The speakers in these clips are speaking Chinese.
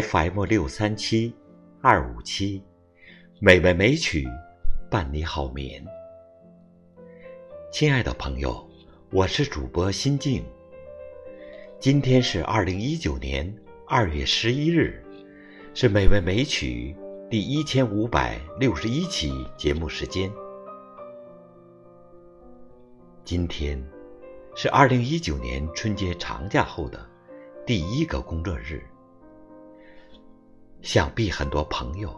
FM 六三七二五七，美味美曲伴你好眠。亲爱的朋友，我是主播心静。今天是二零一九年二月十一日，是美味美曲第一千五百六十一期节目时间。今天是二零一九年春节长假后的第一个工作日。想必很多朋友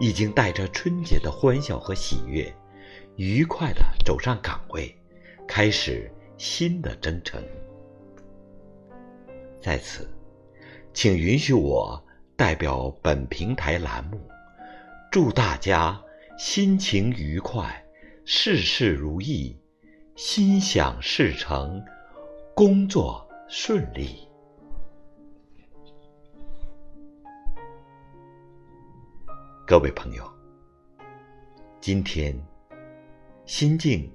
已经带着春节的欢笑和喜悦，愉快地走上岗位，开始新的征程。在此，请允许我代表本平台栏目，祝大家心情愉快，事事如意，心想事成，工作顺利。各位朋友，今天心境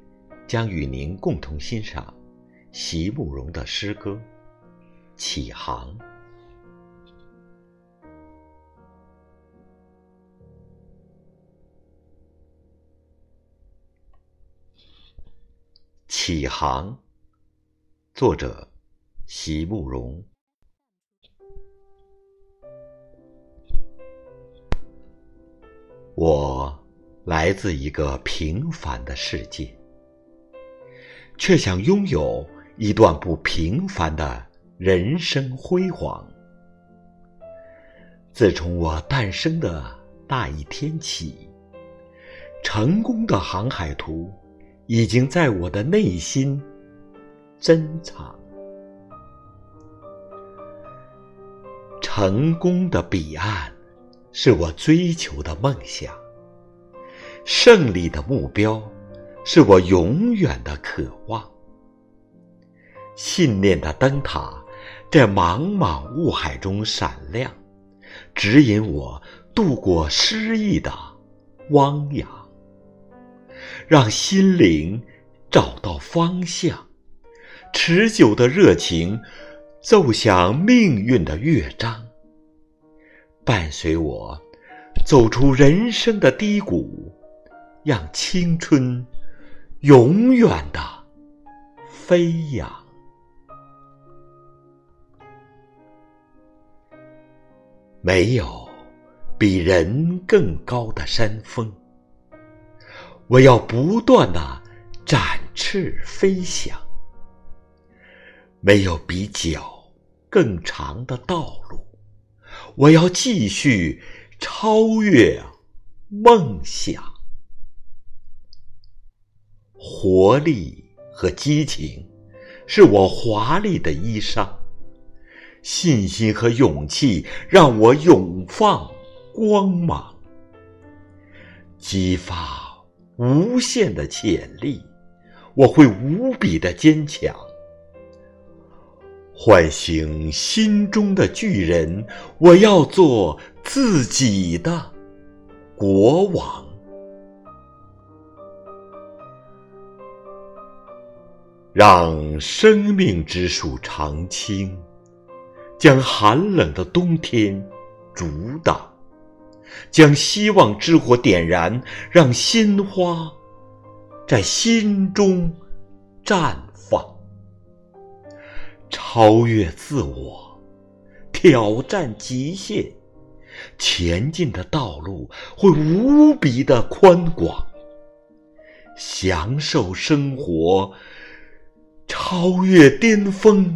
将与您共同欣赏席慕容的诗歌《启航》。启航，作者席慕容。来自一个平凡的世界，却想拥有一段不平凡的人生辉煌。自从我诞生的那一天起，成功的航海图已经在我的内心珍藏。成功的彼岸。是我追求的梦想，胜利的目标是我永远的渴望。信念的灯塔在茫茫雾海中闪亮，指引我度过失意的汪洋，让心灵找到方向。持久的热情奏响命运的乐章。伴随我走出人生的低谷，让青春永远的飞扬。没有比人更高的山峰，我要不断的展翅飞翔。没有比脚更长的道路。我要继续超越梦想，活力和激情是我华丽的衣裳，信心和勇气让我永放光芒，激发无限的潜力，我会无比的坚强。唤醒心中的巨人，我要做自己的国王。让生命之树常青，将寒冷的冬天阻挡；将希望之火点燃，让鲜花在心中绽放。超越自我，挑战极限，前进的道路会无比的宽广。享受生活，超越巅峰，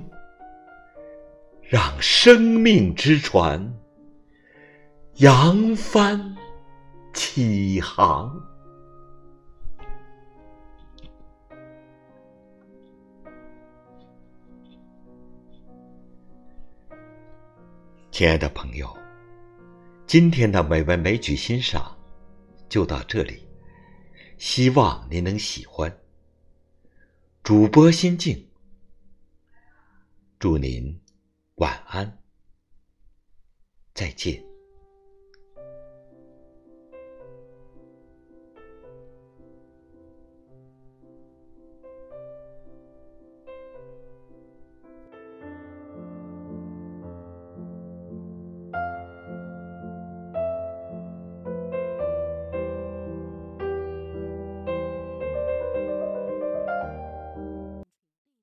让生命之船扬帆起航。亲爱的朋友，今天的美文美曲欣赏就到这里，希望您能喜欢。主播心静，祝您晚安，再见。